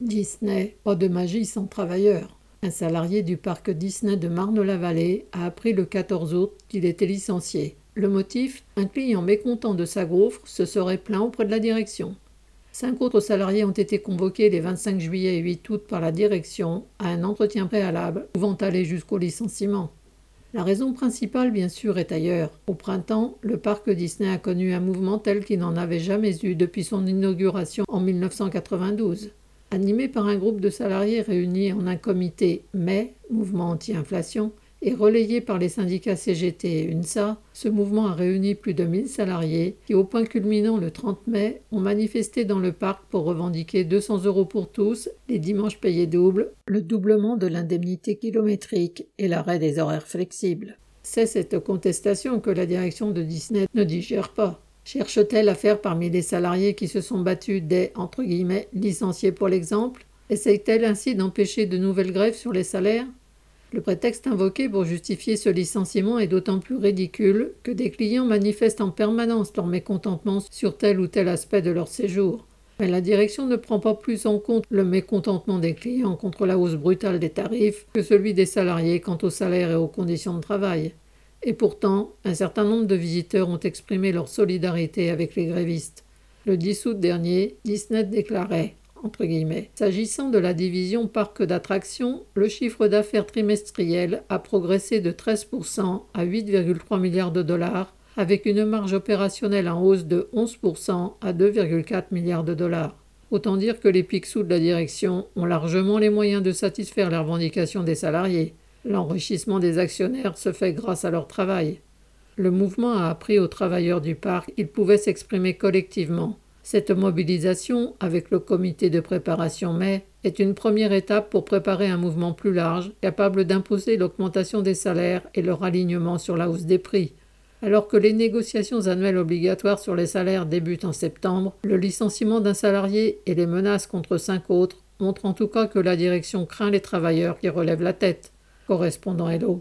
Disney, pas de magie sans travailleurs. Un salarié du parc Disney de Marne-la-Vallée a appris le 14 août qu'il était licencié. Le motif Un client mécontent de sa gaufre se serait plaint auprès de la direction. Cinq autres salariés ont été convoqués les 25 juillet et 8 août par la direction à un entretien préalable pouvant aller jusqu'au licenciement. La raison principale, bien sûr, est ailleurs. Au printemps, le parc Disney a connu un mouvement tel qu'il n'en avait jamais eu depuis son inauguration en 1992. Animé par un groupe de salariés réunis en un comité mai, mouvement anti-inflation, et relayé par les syndicats CGT et UNSA, ce mouvement a réuni plus de 1000 salariés qui, au point culminant le 30 mai, ont manifesté dans le parc pour revendiquer 200 euros pour tous, les dimanches payés double, le doublement de l'indemnité kilométrique et l'arrêt des horaires flexibles. C'est cette contestation que la direction de Disney ne digère pas. Cherche-t-elle à faire parmi les salariés qui se sont battus des licenciés pour l'exemple? Essaye-t-elle ainsi d'empêcher de nouvelles grèves sur les salaires? Le prétexte invoqué pour justifier ce licenciement est d'autant plus ridicule que des clients manifestent en permanence leur mécontentement sur tel ou tel aspect de leur séjour. Mais la direction ne prend pas plus en compte le mécontentement des clients contre la hausse brutale des tarifs que celui des salariés quant aux salaires et aux conditions de travail. Et pourtant, un certain nombre de visiteurs ont exprimé leur solidarité avec les grévistes. Le 10 août dernier, Disney déclarait entre guillemets. S'agissant de la division parc d'attractions, le chiffre d'affaires trimestriel a progressé de 13% à 8,3 milliards de dollars, avec une marge opérationnelle en hausse de 11% à 2,4 milliards de dollars. Autant dire que les Picsou de la direction ont largement les moyens de satisfaire les revendications des salariés. L'enrichissement des actionnaires se fait grâce à leur travail. Le mouvement a appris aux travailleurs du parc qu'ils pouvaient s'exprimer collectivement. Cette mobilisation, avec le comité de préparation mai, est une première étape pour préparer un mouvement plus large, capable d'imposer l'augmentation des salaires et leur alignement sur la hausse des prix. Alors que les négociations annuelles obligatoires sur les salaires débutent en septembre, le licenciement d'un salarié et les menaces contre cinq autres montrent en tout cas que la direction craint les travailleurs qui relèvent la tête correspondant Hello.